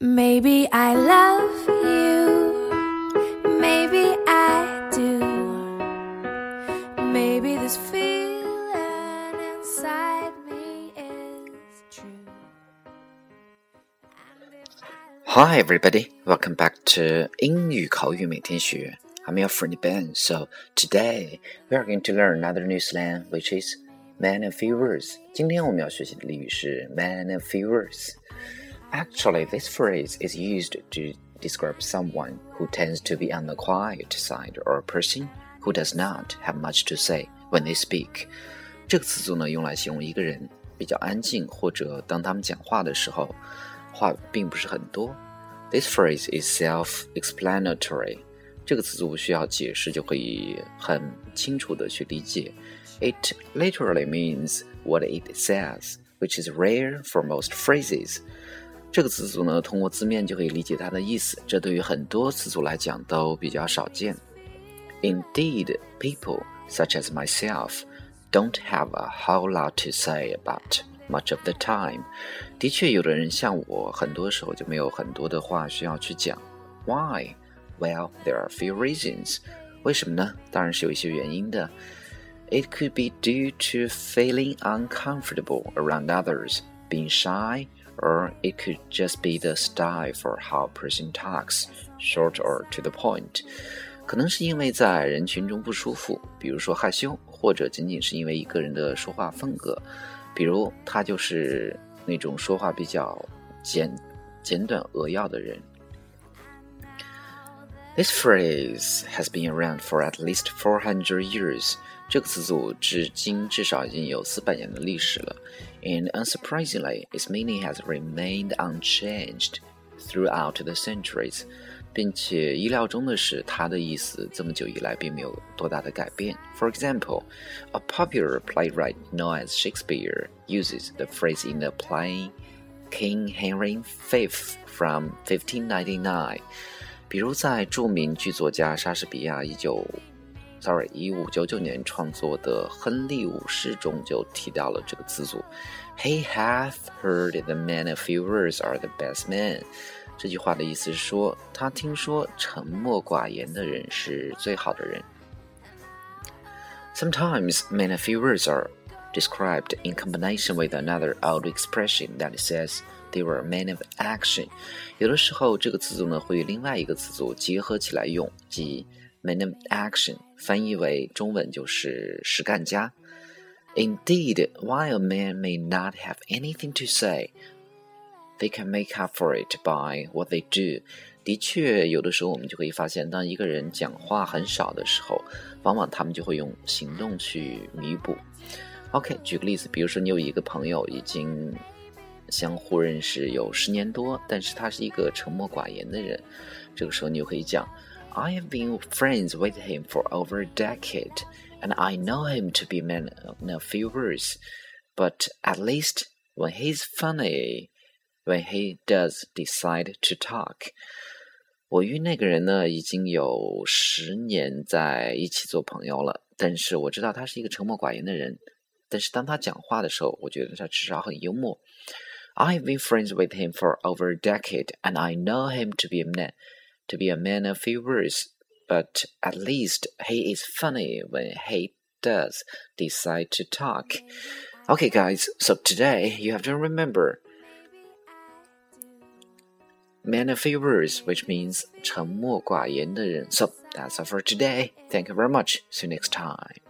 Maybe I love you. Maybe I do. Maybe this feeling inside me is true. And if I Hi, everybody. Welcome back to 英语口语每天学. I'm your friend Ben. So today we are going to learn another new slang, which is "man of few words." 今天我们要学习的俚语是 "man of few words." Actually, this phrase is used to describe someone who tends to be on the quiet side or a person who does not have much to say when they speak. 这个词组呢，用来形容一个人比较安静，或者当他们讲话的时候，话并不是很多。This phrase is self-explanatory. 这个词组不需要解释就可以很清楚的去理解。It literally means what it says, which is rare for most phrases. 这个词组呢，通过字面就可以理解它的意思，这对于很多词组来讲都比较少见。Indeed, people such as myself don't have a whole lot to say about much of the time. 的确，有的人像我，很多时候就没有很多的话需要去讲。Why? Well, there are a few reasons. 为什么呢？当然是有一些原因的。It could be due to feeling uncomfortable around others, being shy, or it could just be the style for how a person talks, short or to the point. 可能是因为在人群中不舒服，比如说害羞，或者仅仅是因为一个人的说话风格，比如他就是那种说话比较简简短扼要的人。This phrase has been around for at least 400 years. 这个词组至今至少已经有四百年的历史了，and unsurprisingly, its meaning has remained unchanged throughout the centuries. 并且意料中的是，它的意思这么久以来并没有多大的改变。For example, a popular playwright known as Shakespeare uses the phrase in the play King Henry V from 1599. 比如在着名剧作家莎士比亚一九 ，sorry，一五九九年创作的《亨利五世》中就提到了这个词组。He hath heard the men of few words are the best men。这句话的意思是说，他听说沉默寡言的人是最好的人。Sometimes men of few words are described in combination with another old expression that says they were men of action。有的时候，这个词组呢会与另外一个词组结合起来用，即 Men of action，翻译为中文就是实干家。Indeed, while a man may not have anything to say, they can make up for it by what they do。的确，有的时候我们就可以发现，当一个人讲话很少的时候，往往他们就会用行动去弥补。OK，举个例子，比如说你有一个朋友已经相互认识有十年多，但是他是一个沉默寡言的人，这个时候你就可以讲 ，I have been friends with him for over a decade, and I know him to be a man of few words, but at least when he's funny when he does decide to talk。我与那个人呢已经有十年在一起做朋友了，但是我知道他是一个沉默寡言的人。但是当他讲话的时候，我觉得他至少很幽默。I've been friends with him for over a decade, and I know him to be a man, to be a man of few words, but at least he is funny when he does decide to talk. Okay, guys, so today you have to remember man of few words, which means 沉默寡言的人. So that's all for today. Thank you very much. See you next time.